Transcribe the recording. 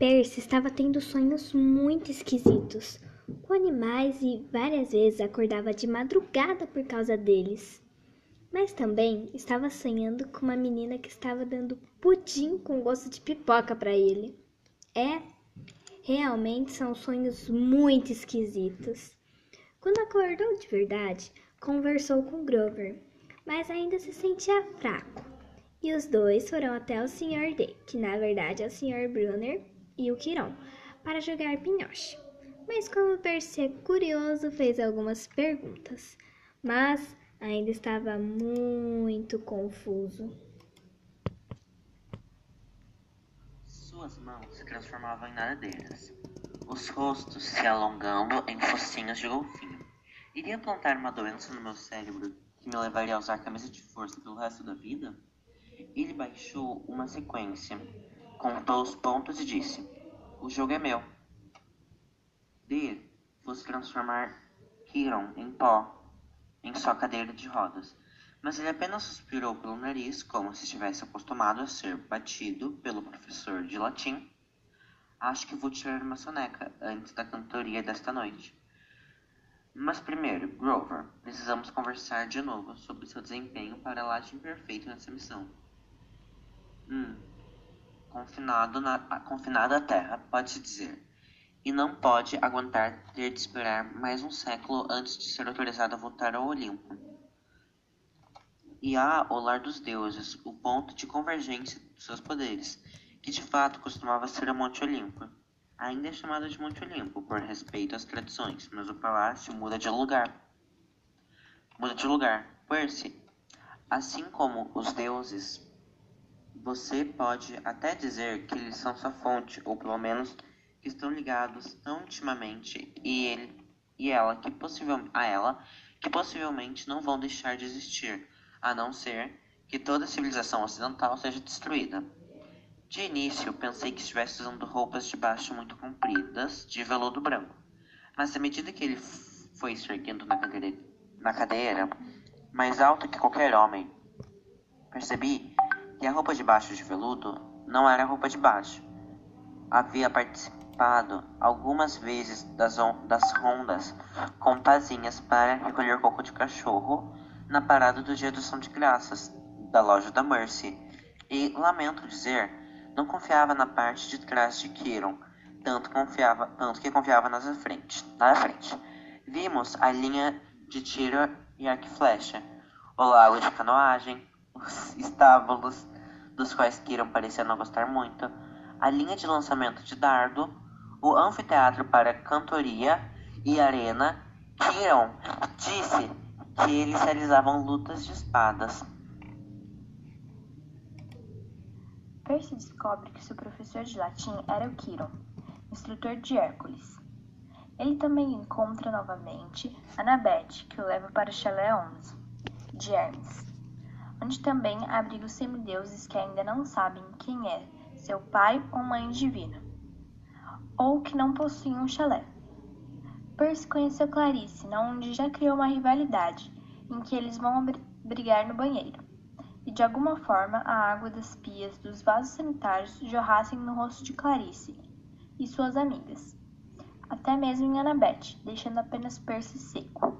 Percy estava tendo sonhos muito esquisitos, com animais e várias vezes acordava de madrugada por causa deles. Mas também estava sonhando com uma menina que estava dando pudim com gosto de pipoca para ele. É, realmente são sonhos muito esquisitos. Quando acordou de verdade, conversou com Grover, mas ainda se sentia fraco. E os dois foram até o Sr. D, que na verdade é o Sr. Brunner, e o Quiron, para jogar pinhoche. Mas como Percy é curioso, fez algumas perguntas, mas ainda estava muito confuso. Suas mãos se transformavam em nadadeiras, os rostos se alongando em focinhos de golfinho. Iria plantar uma doença no meu cérebro que me levaria a usar camisa de força pelo resto da vida? Ele baixou uma sequência, contou os pontos e disse: O jogo é meu. D fosse transformar Kiron em pó em sua cadeira de rodas, mas ele apenas suspirou pelo nariz, como se estivesse acostumado a ser batido pelo professor de latim. Acho que vou tirar uma soneca antes da cantoria desta noite. Mas primeiro, Grover, precisamos conversar de novo sobre seu desempenho para latim perfeito nessa missão. Hum. Confinado, na, confinado à Terra, pode-se dizer. E não pode aguentar ter de esperar mais um século antes de ser autorizado a voltar ao Olimpo. E há o lar dos deuses, o ponto de convergência dos seus poderes, que de fato costumava ser o Monte Olimpo. Ainda é chamado de Monte Olimpo por respeito às tradições, mas o palácio muda de lugar. Muda de lugar. Percy, assim como os deuses, você pode até dizer que eles são sua fonte, ou pelo menos que estão ligados tão intimamente e ele e ela que possivelmente a ela que possivelmente não vão deixar de existir, a não ser que toda a civilização ocidental seja destruída. De início, pensei que estivesse usando roupas de baixo muito compridas, de veludo branco. Mas à medida que ele foi se erguendo na cadeira, na cadeira, mais alto que qualquer homem, percebi que a roupa de baixo de veludo não era roupa de baixo. Havia participado algumas vezes das, das rondas com pazinhas para recolher coco de cachorro na parada do dia do São de Graças da loja da Mercy. E, lamento dizer, não confiava na parte de trás de Kiron, tanto, confiava, tanto que confiava nas frente, na frente. Vimos a linha de tiro e arco e flecha, o lago de canoagem, os estábulos, dos quais Kiron parecia não gostar muito, a linha de lançamento de dardo, o anfiteatro para cantoria e arena. Kiron disse que eles realizavam lutas de espadas. Percy descobre que seu professor de latim era o Quiron, instrutor de Hércules. Ele também encontra novamente Annabeth, que o leva para o Chalé 11, de Hermes, onde também abriga os semideuses que ainda não sabem quem é seu pai ou mãe divina, ou que não possuem um chalé. Percy conheceu Clarice, onde já criou uma rivalidade, em que eles vão brigar no banheiro e de alguma forma a água das pias dos vasos sanitários jorrassem no rosto de Clarice e suas amigas, até mesmo em Annabeth, deixando apenas Percy seco.